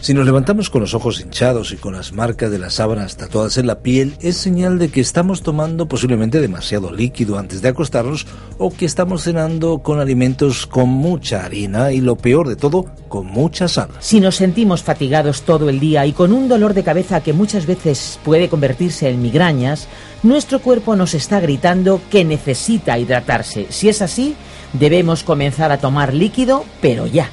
Si nos levantamos con los ojos hinchados y con las marcas de las sábanas tatuadas en la piel, es señal de que estamos tomando posiblemente demasiado líquido antes de acostarnos o que estamos cenando con alimentos con mucha harina y lo peor de todo, con mucha sal. Si nos sentimos fatigados todo el día y con un dolor de cabeza que muchas veces puede convertirse en migrañas, nuestro cuerpo nos está gritando que necesita hidratarse. Si es así, debemos comenzar a tomar líquido, pero ya.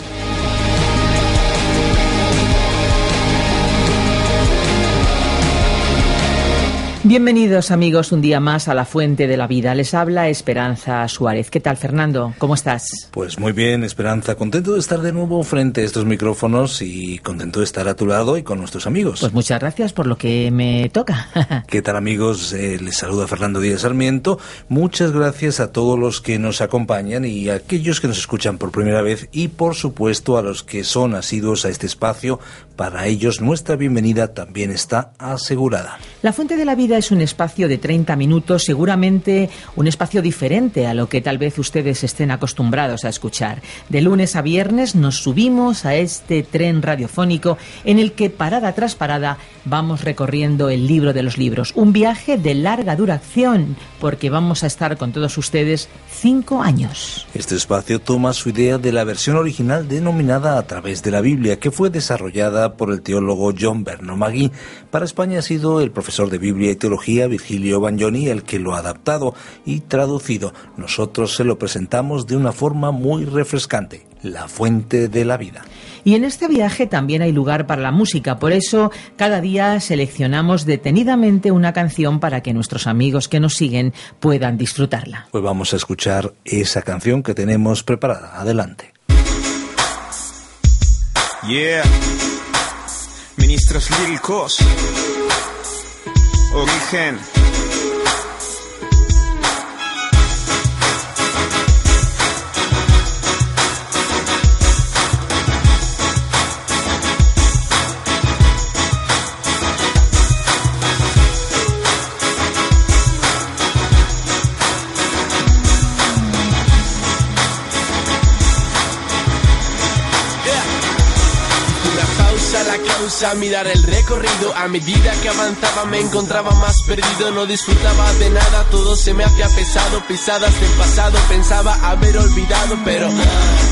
Bienvenidos amigos un día más a la Fuente de la Vida. Les habla Esperanza Suárez. ¿Qué tal Fernando? ¿Cómo estás? Pues muy bien, Esperanza. Contento de estar de nuevo frente a estos micrófonos y contento de estar a tu lado y con nuestros amigos. Pues muchas gracias por lo que me toca. ¿Qué tal amigos? Eh, les saluda Fernando Díaz Sarmiento. Muchas gracias a todos los que nos acompañan y a aquellos que nos escuchan por primera vez y por supuesto a los que son asiduos a este espacio. Para ellos nuestra bienvenida también está asegurada. La Fuente de la Vida es un espacio de 30 minutos, seguramente un espacio diferente a lo que tal vez ustedes estén acostumbrados a escuchar. De lunes a viernes nos subimos a este tren radiofónico en el que parada tras parada vamos recorriendo el libro de los libros. Un viaje de larga duración porque vamos a estar con todos ustedes cinco años. Este espacio toma su idea de la versión original denominada A través de la Biblia, que fue desarrollada por el teólogo John Bernard Magui. Para España ha sido el profesor de Biblia y Teología Virgilio Bagnoni el que lo ha adaptado y traducido. Nosotros se lo presentamos de una forma muy refrescante, la fuente de la vida. Y en este viaje también hay lugar para la música, por eso cada día seleccionamos detenidamente una canción para que nuestros amigos que nos siguen puedan disfrutarla. Pues vamos a escuchar esa canción que tenemos preparada. Adelante. Yeah. Ministros líricos. Origen. A mirar el recorrido. A medida que avanzaba me encontraba más perdido. No disfrutaba de nada, todo se me hacía pesado. Pisadas del pasado, pensaba haber olvidado Pero,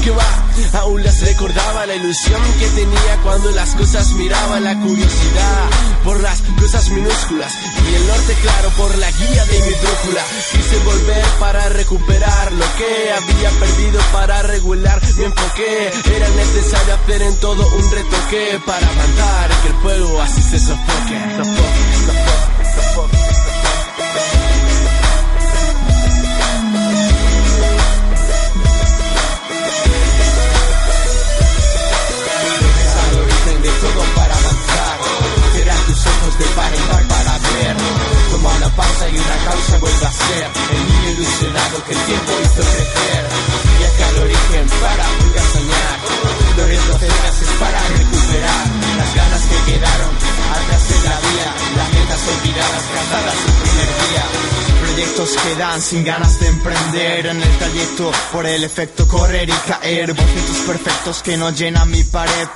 que va, aún las recordaba. La ilusión que tenía cuando las cosas miraba. La curiosidad por las cosas minúsculas. Y el norte claro por la guía de mi brújula. Quise volver para recuperar lo que había perdido. Para regular mi enfoque. Era necesario hacer en todo un retoque Para avanzar y que el fuego así se sofoque, sofoque, sin ganas de emprender en el trayecto por el efecto correr y caer. Bocetos perfectos que no llenan mi pared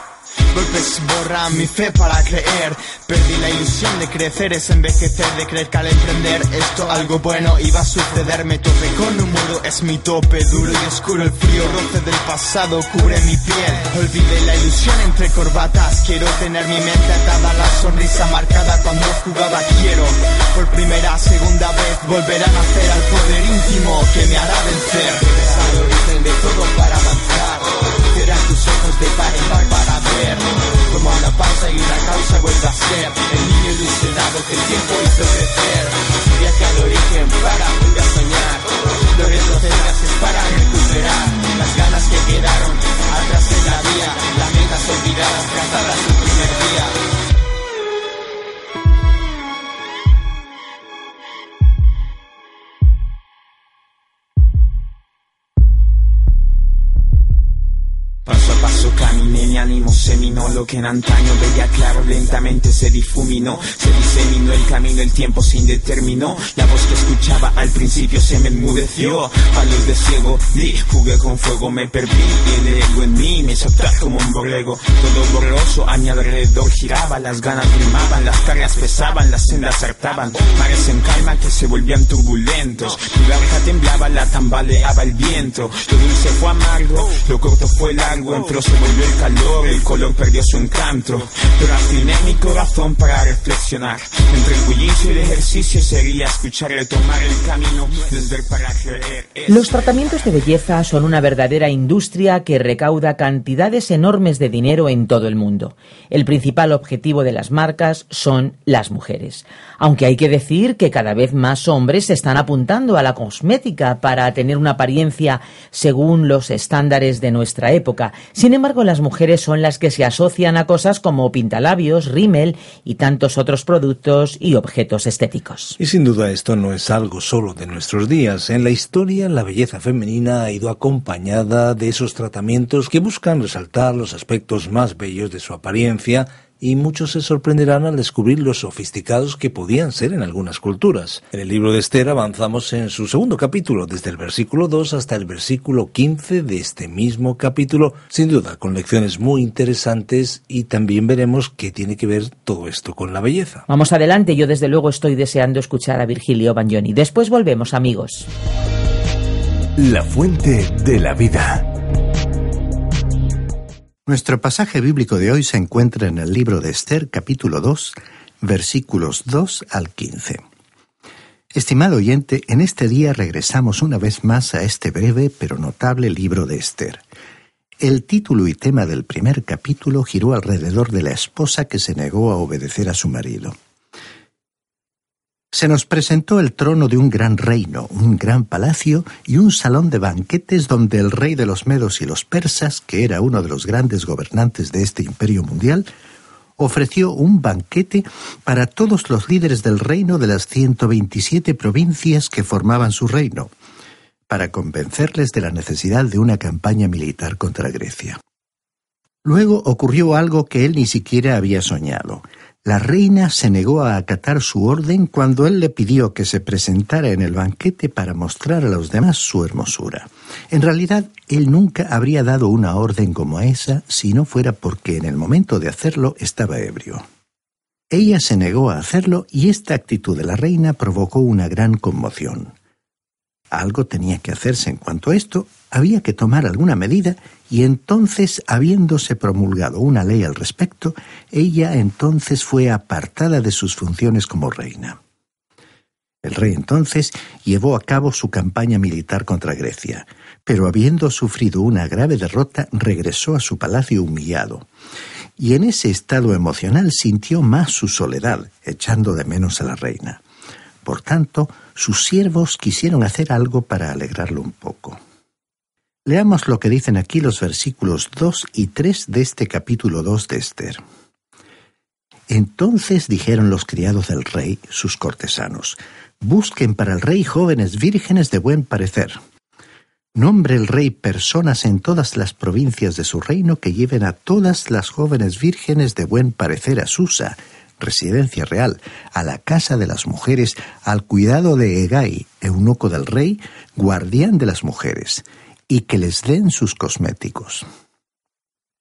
Golpes borran mi fe para creer. Perdí la ilusión de crecer, es envejecer, de creer que al emprender esto algo bueno iba a suceder. Me tope con un muro, es mi tope duro y oscuro. El frío roce del pasado cubre mi piel. Olvidé la ilusión entre corbatas. Quiero tener mi mente atada, la sonrisa marcada cuando jugaba. Quiero por primera, segunda vez volver a nacer al poder íntimo que me hará vencer. Al origen de todo para avanzar. Abrirás tus ojos de par en par para ver Como la pausa y una causa vuelve a ser. El niño ilusionado que el tiempo hizo crecer. Viaje al origen para volver a soñar. Los retos desgajes para recuperar. Las ganas que quedaron atrás en la vía. Las metas olvidadas cantadas su primer día. Minó, lo que en antaño veía claro lentamente se difuminó, se diseminó el camino, el tiempo se indeterminó, la voz que escuchaba al principio se me enmudeció, luz de ciego di, jugué con fuego, me perdí y el ego en mí hizo como un borrego, todo borroso a mi alrededor giraba, las ganas primaban, las tareas pesaban, las sendas hartaban, mares en calma que se volvían turbulentos, mi barca temblaba, la tambaleaba el viento, lo dulce fue amargo, lo corto fue largo, entró se volvió el calor, el color perdió su encanto, pero afiné mi corazón para reflexionar, entre el bullicio y el ejercicio sería escuchar y tomar el camino, desver para creer. Los tratamientos de belleza son una verdadera industria que recauda enormes de dinero en todo el mundo. El principal objetivo de las marcas son las mujeres. Aunque hay que decir que cada vez más hombres se están apuntando a la cosmética para tener una apariencia según los estándares de nuestra época. Sin embargo, las mujeres son las que se asocian a cosas como pintalabios, rímel y tantos otros productos y objetos estéticos. Y sin duda esto no es algo solo de nuestros días. En la historia, la belleza femenina ha ido acompañada de esos tratamientos que buscan resaltar los aspectos más bellos de su apariencia y muchos se sorprenderán al descubrir los sofisticados que podían ser en algunas culturas. En el libro de Esther avanzamos en su segundo capítulo, desde el versículo 2 hasta el versículo 15 de este mismo capítulo, sin duda con lecciones muy interesantes y también veremos qué tiene que ver todo esto con la belleza. Vamos adelante, yo desde luego estoy deseando escuchar a Virgilio Bagnoni. Después volvemos, amigos. La fuente de la vida. Nuestro pasaje bíblico de hoy se encuentra en el libro de Esther, capítulo 2, versículos 2 al 15. Estimado oyente, en este día regresamos una vez más a este breve pero notable libro de Esther. El título y tema del primer capítulo giró alrededor de la esposa que se negó a obedecer a su marido se nos presentó el trono de un gran reino, un gran palacio y un salón de banquetes donde el rey de los medos y los persas, que era uno de los grandes gobernantes de este imperio mundial, ofreció un banquete para todos los líderes del reino de las 127 provincias que formaban su reino, para convencerles de la necesidad de una campaña militar contra Grecia. Luego ocurrió algo que él ni siquiera había soñado. La reina se negó a acatar su orden cuando él le pidió que se presentara en el banquete para mostrar a los demás su hermosura. En realidad, él nunca habría dado una orden como esa si no fuera porque en el momento de hacerlo estaba ebrio. Ella se negó a hacerlo y esta actitud de la reina provocó una gran conmoción. Algo tenía que hacerse en cuanto a esto, había que tomar alguna medida y entonces, habiéndose promulgado una ley al respecto, ella entonces fue apartada de sus funciones como reina. El rey entonces llevó a cabo su campaña militar contra Grecia, pero habiendo sufrido una grave derrota, regresó a su palacio humillado. Y en ese estado emocional sintió más su soledad, echando de menos a la reina. Por tanto, sus siervos quisieron hacer algo para alegrarlo un poco. Leamos lo que dicen aquí los versículos 2 y 3 de este capítulo 2 de Esther. Entonces dijeron los criados del rey, sus cortesanos, busquen para el rey jóvenes vírgenes de buen parecer. Nombre el rey personas en todas las provincias de su reino que lleven a todas las jóvenes vírgenes de buen parecer a Susa, residencia real, a la casa de las mujeres, al cuidado de Egai, eunuco del rey, guardián de las mujeres, y que les den sus cosméticos.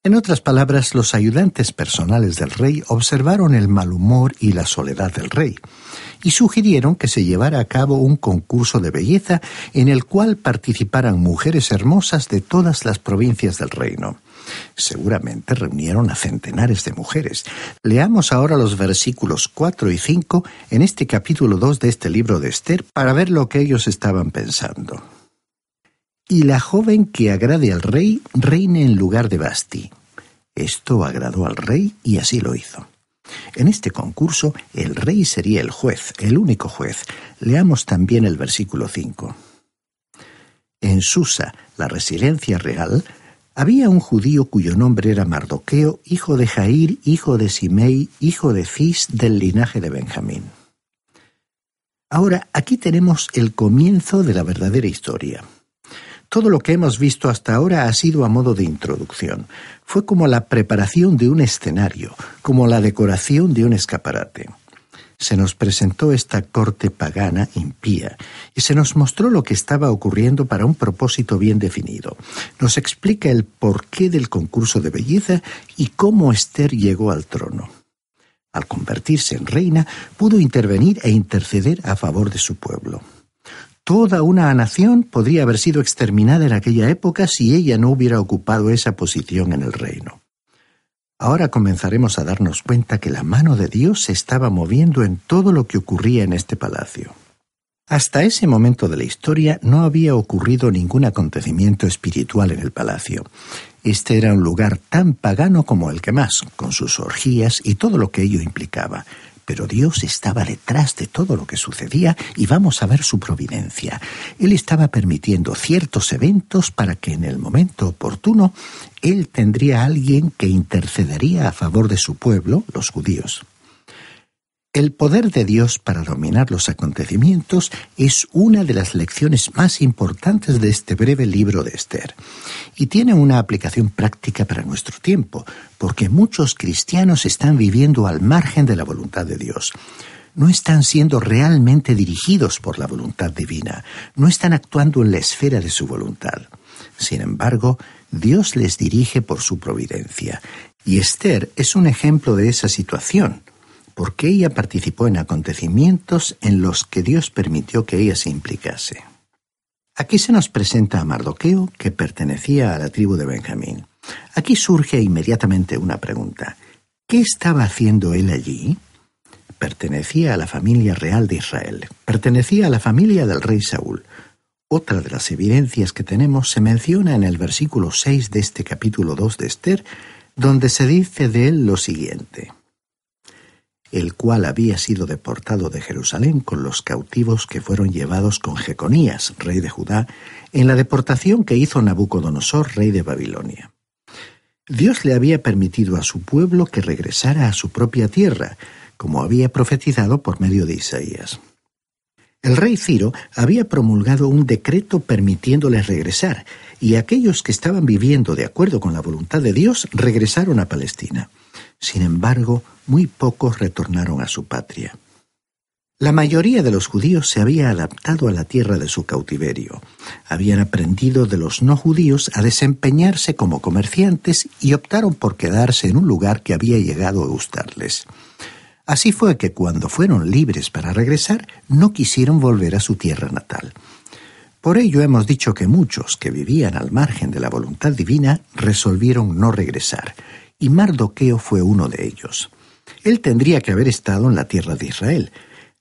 En otras palabras, los ayudantes personales del rey observaron el mal humor y la soledad del rey, y sugirieron que se llevara a cabo un concurso de belleza en el cual participaran mujeres hermosas de todas las provincias del reino. Seguramente reunieron a centenares de mujeres. Leamos ahora los versículos 4 y 5 en este capítulo 2 de este libro de Esther para ver lo que ellos estaban pensando y la joven que agrade al rey reine en lugar de Basti. Esto agradó al rey y así lo hizo. En este concurso el rey sería el juez, el único juez. Leamos también el versículo 5. En Susa, la residencia real, había un judío cuyo nombre era Mardoqueo, hijo de Jair, hijo de Simei, hijo de Cis, del linaje de Benjamín. Ahora, aquí tenemos el comienzo de la verdadera historia. Todo lo que hemos visto hasta ahora ha sido a modo de introducción. Fue como la preparación de un escenario, como la decoración de un escaparate. Se nos presentó esta corte pagana impía y se nos mostró lo que estaba ocurriendo para un propósito bien definido. Nos explica el porqué del concurso de belleza y cómo Esther llegó al trono. Al convertirse en reina, pudo intervenir e interceder a favor de su pueblo. Toda una nación podría haber sido exterminada en aquella época si ella no hubiera ocupado esa posición en el reino. Ahora comenzaremos a darnos cuenta que la mano de Dios se estaba moviendo en todo lo que ocurría en este palacio. Hasta ese momento de la historia no había ocurrido ningún acontecimiento espiritual en el palacio. Este era un lugar tan pagano como el que más, con sus orgías y todo lo que ello implicaba, pero Dios estaba detrás de todo lo que sucedía y vamos a ver su providencia. Él estaba permitiendo ciertos eventos para que en el momento oportuno Él tendría a alguien que intercedería a favor de su pueblo, los judíos. El poder de Dios para dominar los acontecimientos es una de las lecciones más importantes de este breve libro de Esther y tiene una aplicación práctica para nuestro tiempo, porque muchos cristianos están viviendo al margen de la voluntad de Dios. No están siendo realmente dirigidos por la voluntad divina, no están actuando en la esfera de su voluntad. Sin embargo, Dios les dirige por su providencia, y Esther es un ejemplo de esa situación porque ella participó en acontecimientos en los que Dios permitió que ella se implicase. Aquí se nos presenta a Mardoqueo, que pertenecía a la tribu de Benjamín. Aquí surge inmediatamente una pregunta. ¿Qué estaba haciendo él allí? Pertenecía a la familia real de Israel, pertenecía a la familia del rey Saúl. Otra de las evidencias que tenemos se menciona en el versículo 6 de este capítulo 2 de Esther, donde se dice de él lo siguiente el cual había sido deportado de Jerusalén con los cautivos que fueron llevados con Jeconías, rey de Judá, en la deportación que hizo Nabucodonosor, rey de Babilonia. Dios le había permitido a su pueblo que regresara a su propia tierra, como había profetizado por medio de Isaías. El rey Ciro había promulgado un decreto permitiéndoles regresar, y aquellos que estaban viviendo de acuerdo con la voluntad de Dios regresaron a Palestina. Sin embargo, muy pocos retornaron a su patria. La mayoría de los judíos se había adaptado a la tierra de su cautiverio. Habían aprendido de los no judíos a desempeñarse como comerciantes y optaron por quedarse en un lugar que había llegado a gustarles. Así fue que cuando fueron libres para regresar, no quisieron volver a su tierra natal. Por ello hemos dicho que muchos que vivían al margen de la voluntad divina resolvieron no regresar, y Mardoqueo fue uno de ellos. Él tendría que haber estado en la tierra de Israel,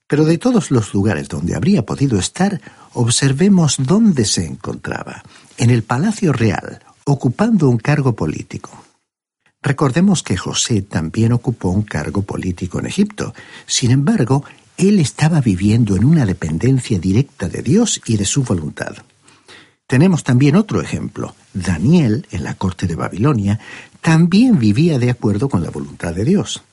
pero de todos los lugares donde habría podido estar, observemos dónde se encontraba, en el Palacio Real, ocupando un cargo político. Recordemos que José también ocupó un cargo político en Egipto. Sin embargo, él estaba viviendo en una dependencia directa de Dios y de su voluntad. Tenemos también otro ejemplo. Daniel, en la corte de Babilonia, también vivía de acuerdo con la voluntad de Dios.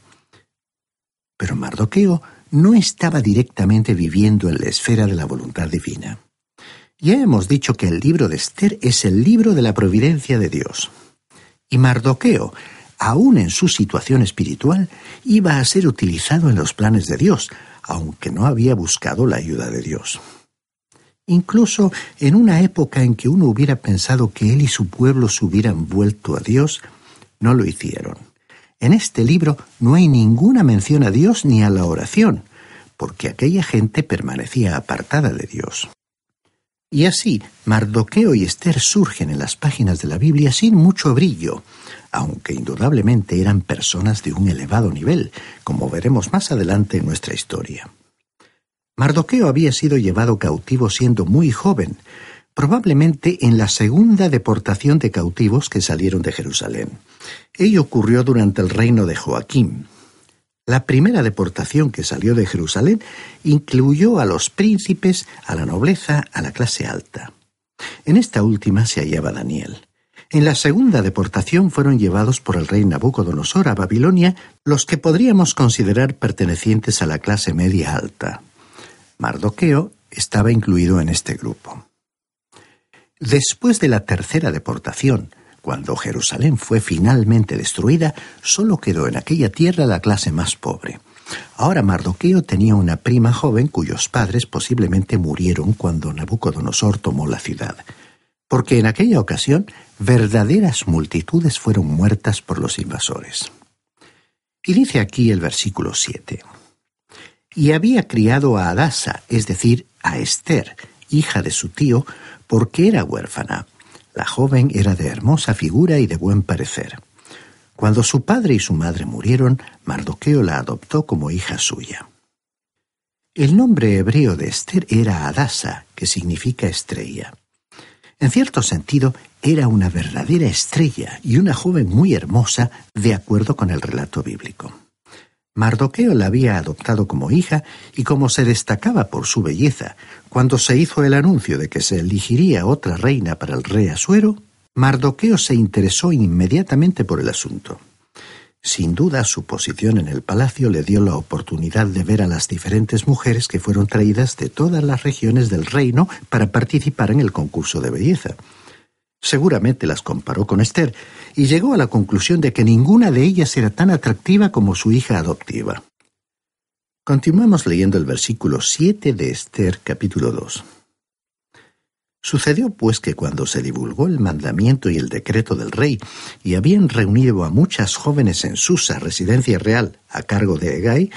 Pero Mardoqueo no estaba directamente viviendo en la esfera de la voluntad divina. Ya hemos dicho que el libro de Esther es el libro de la providencia de Dios. Y Mardoqueo, aun en su situación espiritual, iba a ser utilizado en los planes de Dios, aunque no había buscado la ayuda de Dios. Incluso en una época en que uno hubiera pensado que él y su pueblo se hubieran vuelto a Dios, no lo hicieron. En este libro no hay ninguna mención a Dios ni a la oración, porque aquella gente permanecía apartada de Dios. Y así, Mardoqueo y Esther surgen en las páginas de la Biblia sin mucho brillo, aunque indudablemente eran personas de un elevado nivel, como veremos más adelante en nuestra historia. Mardoqueo había sido llevado cautivo siendo muy joven, probablemente en la segunda deportación de cautivos que salieron de Jerusalén. Ello ocurrió durante el reino de Joaquín. La primera deportación que salió de Jerusalén incluyó a los príncipes, a la nobleza, a la clase alta. En esta última se hallaba Daniel. En la segunda deportación fueron llevados por el rey Nabucodonosor a Babilonia los que podríamos considerar pertenecientes a la clase media alta. Mardoqueo estaba incluido en este grupo. Después de la tercera deportación, cuando Jerusalén fue finalmente destruida, solo quedó en aquella tierra la clase más pobre. Ahora Mardoqueo tenía una prima joven cuyos padres posiblemente murieron cuando Nabucodonosor tomó la ciudad, porque en aquella ocasión verdaderas multitudes fueron muertas por los invasores. Y dice aquí el versículo 7. Y había criado a Adasa, es decir, a Esther, hija de su tío, porque era huérfana. La joven era de hermosa figura y de buen parecer. Cuando su padre y su madre murieron, Mardoqueo la adoptó como hija suya. El nombre hebreo de Esther era Adasa, que significa estrella. En cierto sentido, era una verdadera estrella y una joven muy hermosa, de acuerdo con el relato bíblico. Mardoqueo la había adoptado como hija y como se destacaba por su belleza, cuando se hizo el anuncio de que se elegiría otra reina para el rey Asuero, Mardoqueo se interesó inmediatamente por el asunto. Sin duda, su posición en el palacio le dio la oportunidad de ver a las diferentes mujeres que fueron traídas de todas las regiones del reino para participar en el concurso de belleza. Seguramente las comparó con Esther y llegó a la conclusión de que ninguna de ellas era tan atractiva como su hija adoptiva. Continuamos leyendo el versículo 7 de Esther capítulo 2. Sucedió pues que cuando se divulgó el mandamiento y el decreto del rey, y habían reunido a muchas jóvenes en Susa, residencia real, a cargo de Egay,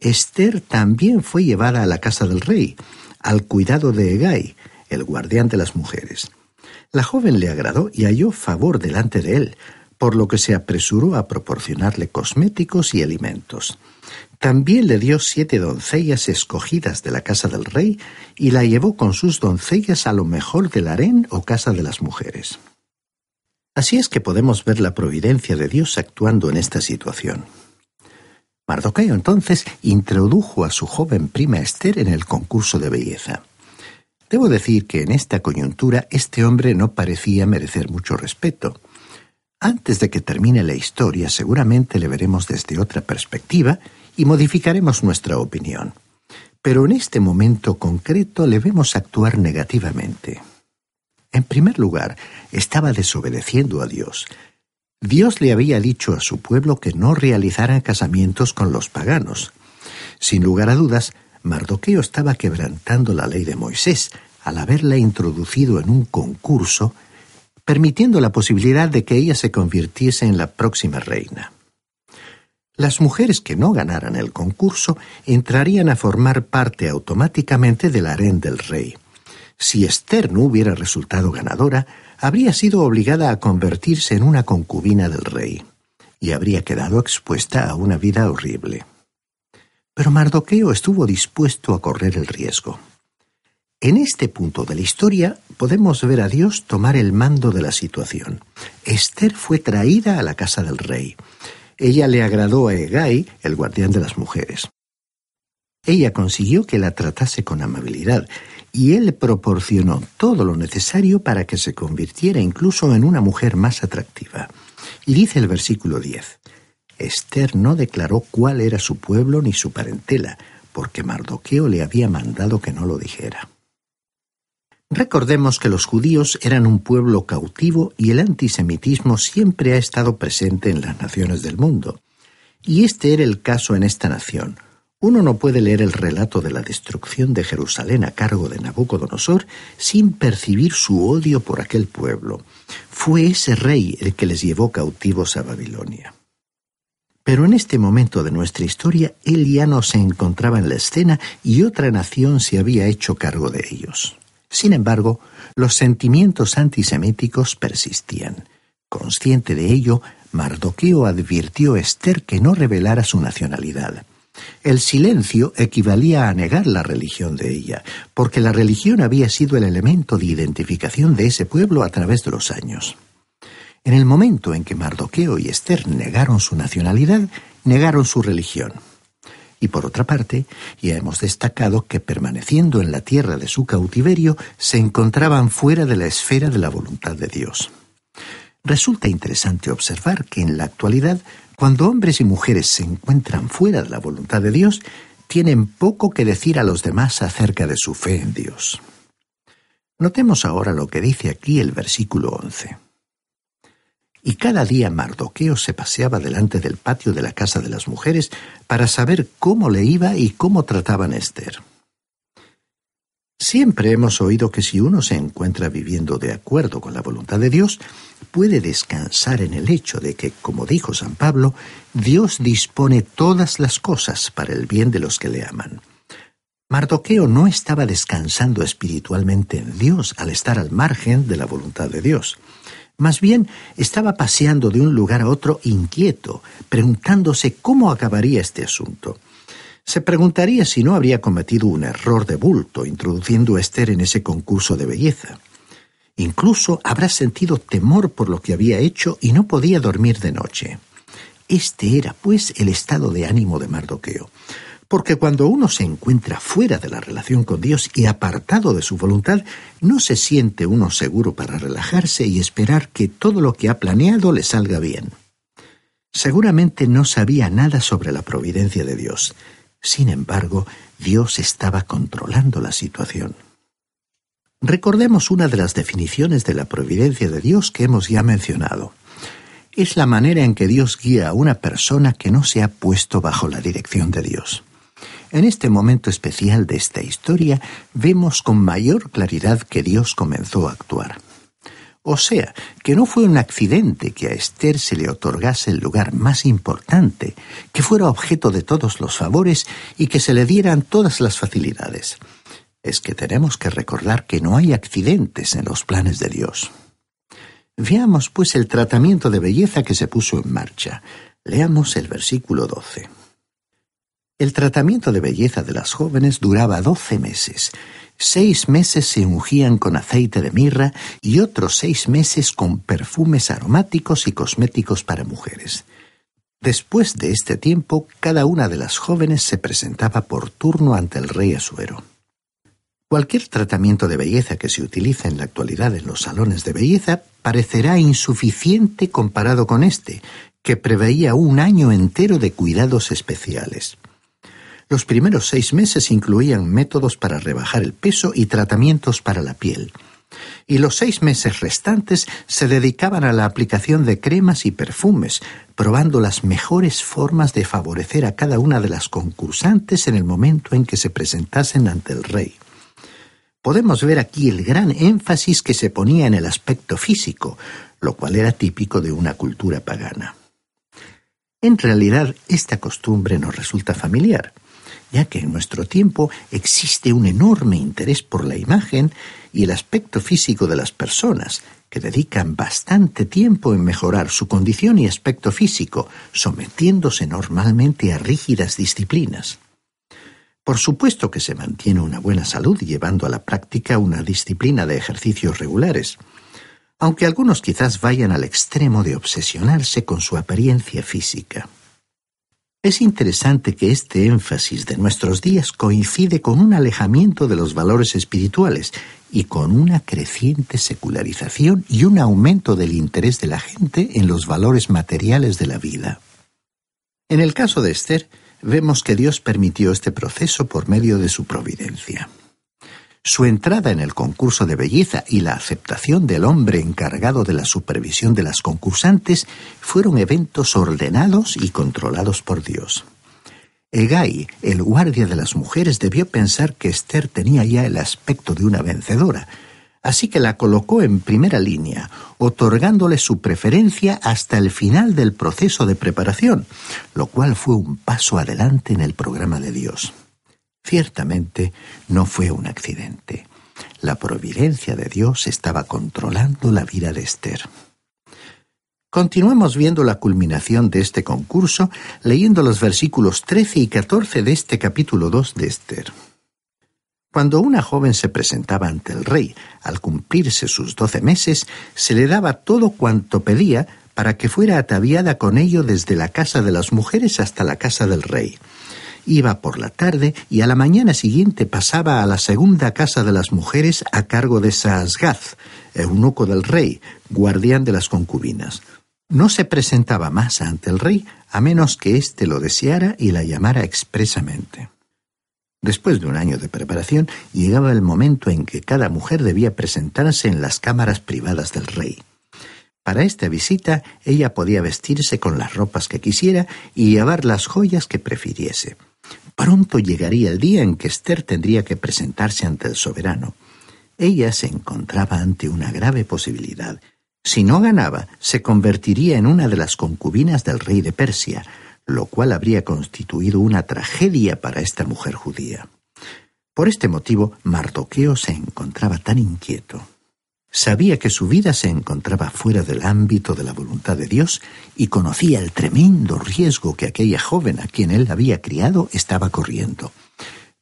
Esther también fue llevada a la casa del rey, al cuidado de Egay, el guardián de las mujeres. La joven le agradó y halló favor delante de él, por lo que se apresuró a proporcionarle cosméticos y alimentos. También le dio siete doncellas escogidas de la casa del rey y la llevó con sus doncellas a lo mejor del harén o casa de las mujeres. Así es que podemos ver la providencia de Dios actuando en esta situación. Mardoqueo entonces introdujo a su joven prima Esther en el concurso de belleza. Debo decir que en esta coyuntura este hombre no parecía merecer mucho respeto. Antes de que termine la historia seguramente le veremos desde otra perspectiva y modificaremos nuestra opinión. Pero en este momento concreto le vemos actuar negativamente. En primer lugar, estaba desobedeciendo a Dios. Dios le había dicho a su pueblo que no realizaran casamientos con los paganos. Sin lugar a dudas, Mardoqueo estaba quebrantando la ley de Moisés al haberla introducido en un concurso, permitiendo la posibilidad de que ella se convirtiese en la próxima reina. Las mujeres que no ganaran el concurso entrarían a formar parte automáticamente del harén del rey. Si Esther no hubiera resultado ganadora, habría sido obligada a convertirse en una concubina del rey, y habría quedado expuesta a una vida horrible. Pero Mardoqueo estuvo dispuesto a correr el riesgo. En este punto de la historia podemos ver a Dios tomar el mando de la situación. Esther fue traída a la casa del rey. Ella le agradó a Egay, el guardián de las mujeres. Ella consiguió que la tratase con amabilidad y él proporcionó todo lo necesario para que se convirtiera incluso en una mujer más atractiva. Y dice el versículo 10. Esther no declaró cuál era su pueblo ni su parentela, porque Mardoqueo le había mandado que no lo dijera. Recordemos que los judíos eran un pueblo cautivo y el antisemitismo siempre ha estado presente en las naciones del mundo. Y este era el caso en esta nación. Uno no puede leer el relato de la destrucción de Jerusalén a cargo de Nabucodonosor sin percibir su odio por aquel pueblo. Fue ese rey el que les llevó cautivos a Babilonia. Pero en este momento de nuestra historia, él ya no se encontraba en la escena y otra nación se había hecho cargo de ellos. Sin embargo, los sentimientos antisemíticos persistían. Consciente de ello, Mardoqueo advirtió a Esther que no revelara su nacionalidad. El silencio equivalía a negar la religión de ella, porque la religión había sido el elemento de identificación de ese pueblo a través de los años. En el momento en que Mardoqueo y Esther negaron su nacionalidad, negaron su religión. Y por otra parte, ya hemos destacado que permaneciendo en la tierra de su cautiverio, se encontraban fuera de la esfera de la voluntad de Dios. Resulta interesante observar que en la actualidad, cuando hombres y mujeres se encuentran fuera de la voluntad de Dios, tienen poco que decir a los demás acerca de su fe en Dios. Notemos ahora lo que dice aquí el versículo 11. Y cada día Mardoqueo se paseaba delante del patio de la casa de las mujeres para saber cómo le iba y cómo trataban Esther. Siempre hemos oído que si uno se encuentra viviendo de acuerdo con la voluntad de Dios, puede descansar en el hecho de que, como dijo San Pablo, Dios dispone todas las cosas para el bien de los que le aman. Mardoqueo no estaba descansando espiritualmente en Dios al estar al margen de la voluntad de Dios. Más bien estaba paseando de un lugar a otro inquieto, preguntándose cómo acabaría este asunto. Se preguntaría si no habría cometido un error de bulto introduciendo a Esther en ese concurso de belleza. Incluso habrá sentido temor por lo que había hecho y no podía dormir de noche. Este era, pues, el estado de ánimo de Mardoqueo. Porque cuando uno se encuentra fuera de la relación con Dios y apartado de su voluntad, no se siente uno seguro para relajarse y esperar que todo lo que ha planeado le salga bien. Seguramente no sabía nada sobre la providencia de Dios. Sin embargo, Dios estaba controlando la situación. Recordemos una de las definiciones de la providencia de Dios que hemos ya mencionado. Es la manera en que Dios guía a una persona que no se ha puesto bajo la dirección de Dios. En este momento especial de esta historia vemos con mayor claridad que Dios comenzó a actuar. O sea, que no fue un accidente que a Esther se le otorgase el lugar más importante, que fuera objeto de todos los favores y que se le dieran todas las facilidades. Es que tenemos que recordar que no hay accidentes en los planes de Dios. Veamos pues el tratamiento de belleza que se puso en marcha. Leamos el versículo 12. El tratamiento de belleza de las jóvenes duraba doce meses, Seis meses se ungían con aceite de mirra y otros seis meses con perfumes aromáticos y cosméticos para mujeres. Después de este tiempo, cada una de las jóvenes se presentaba por turno ante el rey Asuero. Cualquier tratamiento de belleza que se utilice en la actualidad en los salones de belleza parecerá insuficiente comparado con este, que preveía un año entero de cuidados especiales. Los primeros seis meses incluían métodos para rebajar el peso y tratamientos para la piel. Y los seis meses restantes se dedicaban a la aplicación de cremas y perfumes, probando las mejores formas de favorecer a cada una de las concursantes en el momento en que se presentasen ante el rey. Podemos ver aquí el gran énfasis que se ponía en el aspecto físico, lo cual era típico de una cultura pagana. En realidad, esta costumbre nos resulta familiar ya que en nuestro tiempo existe un enorme interés por la imagen y el aspecto físico de las personas, que dedican bastante tiempo en mejorar su condición y aspecto físico, sometiéndose normalmente a rígidas disciplinas. Por supuesto que se mantiene una buena salud llevando a la práctica una disciplina de ejercicios regulares, aunque algunos quizás vayan al extremo de obsesionarse con su apariencia física. Es interesante que este énfasis de nuestros días coincide con un alejamiento de los valores espirituales y con una creciente secularización y un aumento del interés de la gente en los valores materiales de la vida. En el caso de Esther, vemos que Dios permitió este proceso por medio de su providencia. Su entrada en el concurso de belleza y la aceptación del hombre encargado de la supervisión de las concursantes fueron eventos ordenados y controlados por Dios. Egay, el guardia de las mujeres, debió pensar que Esther tenía ya el aspecto de una vencedora, así que la colocó en primera línea, otorgándole su preferencia hasta el final del proceso de preparación, lo cual fue un paso adelante en el programa de Dios. Ciertamente no fue un accidente. La providencia de Dios estaba controlando la vida de Esther. Continuemos viendo la culminación de este concurso leyendo los versículos 13 y 14 de este capítulo 2 de Esther. Cuando una joven se presentaba ante el rey, al cumplirse sus doce meses, se le daba todo cuanto pedía para que fuera ataviada con ello desde la casa de las mujeres hasta la casa del rey iba por la tarde y a la mañana siguiente pasaba a la segunda casa de las mujeres a cargo de Saasgaz, eunuco del rey, guardián de las concubinas. No se presentaba más ante el rey a menos que éste lo deseara y la llamara expresamente. Después de un año de preparación, llegaba el momento en que cada mujer debía presentarse en las cámaras privadas del rey. Para esta visita, ella podía vestirse con las ropas que quisiera y llevar las joyas que prefiriese. Pronto llegaría el día en que Esther tendría que presentarse ante el soberano. Ella se encontraba ante una grave posibilidad. Si no ganaba, se convertiría en una de las concubinas del rey de Persia, lo cual habría constituido una tragedia para esta mujer judía. Por este motivo, Mardoqueo se encontraba tan inquieto. Sabía que su vida se encontraba fuera del ámbito de la voluntad de Dios y conocía el tremendo riesgo que aquella joven a quien él había criado estaba corriendo.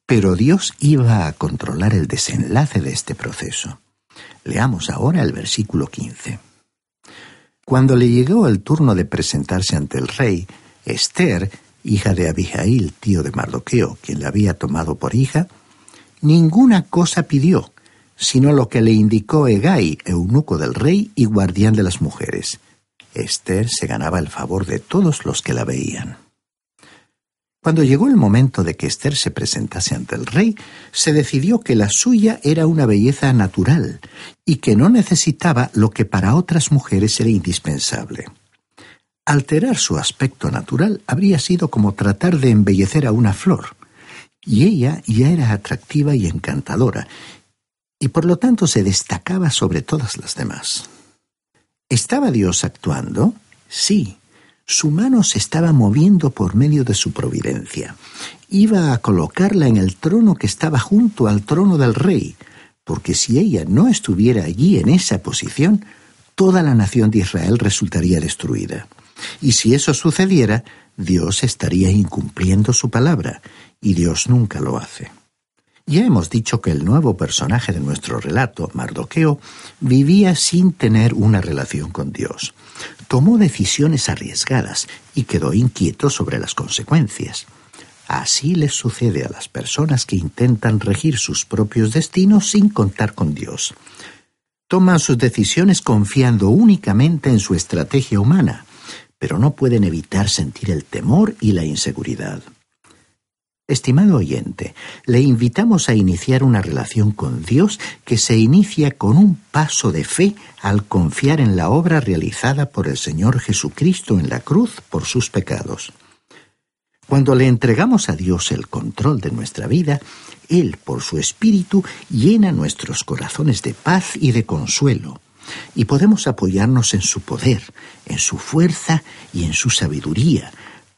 Pero Dios iba a controlar el desenlace de este proceso. Leamos ahora el versículo 15. Cuando le llegó el turno de presentarse ante el rey, Esther, hija de Abijail, tío de Mardoqueo, quien la había tomado por hija, ninguna cosa pidió, sino lo que le indicó Egai, eunuco del rey y guardián de las mujeres. Esther se ganaba el favor de todos los que la veían. Cuando llegó el momento de que Esther se presentase ante el rey, se decidió que la suya era una belleza natural y que no necesitaba lo que para otras mujeres era indispensable. Alterar su aspecto natural habría sido como tratar de embellecer a una flor, y ella ya era atractiva y encantadora, y por lo tanto se destacaba sobre todas las demás. ¿Estaba Dios actuando? Sí. Su mano se estaba moviendo por medio de su providencia. Iba a colocarla en el trono que estaba junto al trono del rey, porque si ella no estuviera allí en esa posición, toda la nación de Israel resultaría destruida. Y si eso sucediera, Dios estaría incumpliendo su palabra, y Dios nunca lo hace. Ya hemos dicho que el nuevo personaje de nuestro relato, Mardoqueo, vivía sin tener una relación con Dios. Tomó decisiones arriesgadas y quedó inquieto sobre las consecuencias. Así les sucede a las personas que intentan regir sus propios destinos sin contar con Dios. Toman sus decisiones confiando únicamente en su estrategia humana, pero no pueden evitar sentir el temor y la inseguridad. Estimado oyente, le invitamos a iniciar una relación con Dios que se inicia con un paso de fe al confiar en la obra realizada por el Señor Jesucristo en la cruz por sus pecados. Cuando le entregamos a Dios el control de nuestra vida, Él, por su Espíritu, llena nuestros corazones de paz y de consuelo, y podemos apoyarnos en su poder, en su fuerza y en su sabiduría,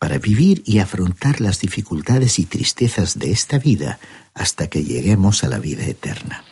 para vivir y afrontar las dificultades y tristezas de esta vida hasta que lleguemos a la vida eterna.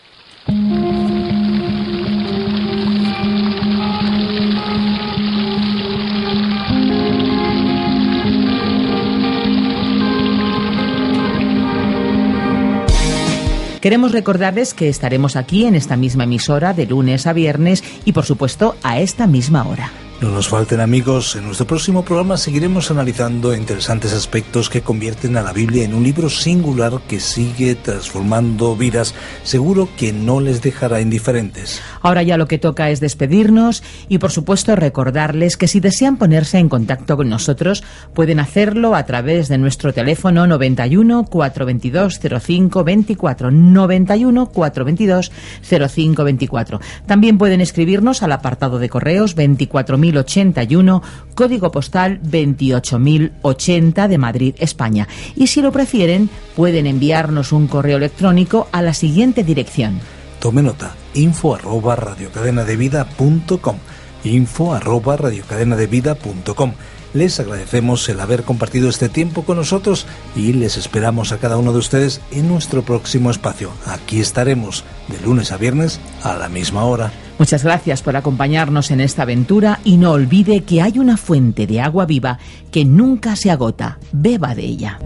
Queremos recordarles que estaremos aquí en esta misma emisora de lunes a viernes y por supuesto a esta misma hora. No nos falten amigos, en nuestro próximo programa seguiremos analizando interesantes aspectos que convierten a la Biblia en un libro singular que sigue transformando vidas, seguro que no les dejará indiferentes. Ahora ya lo que toca es despedirnos y por supuesto recordarles que si desean ponerse en contacto con nosotros pueden hacerlo a través de nuestro teléfono 91 422 05 24 91 422 05 24. También pueden escribirnos al apartado de correos 24000 8081, código postal 28080 de Madrid, España. Y si lo prefieren, pueden enviarnos un correo electrónico a la siguiente dirección. Tome nota, info arroba radiocadenadevida.com info arroba radiocadenadevida.com les agradecemos el haber compartido este tiempo con nosotros y les esperamos a cada uno de ustedes en nuestro próximo espacio. Aquí estaremos de lunes a viernes a la misma hora. Muchas gracias por acompañarnos en esta aventura y no olvide que hay una fuente de agua viva que nunca se agota. Beba de ella.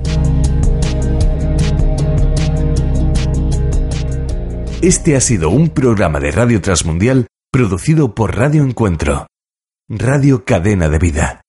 Este ha sido un programa de Radio Transmundial producido por Radio Encuentro, Radio Cadena de Vida.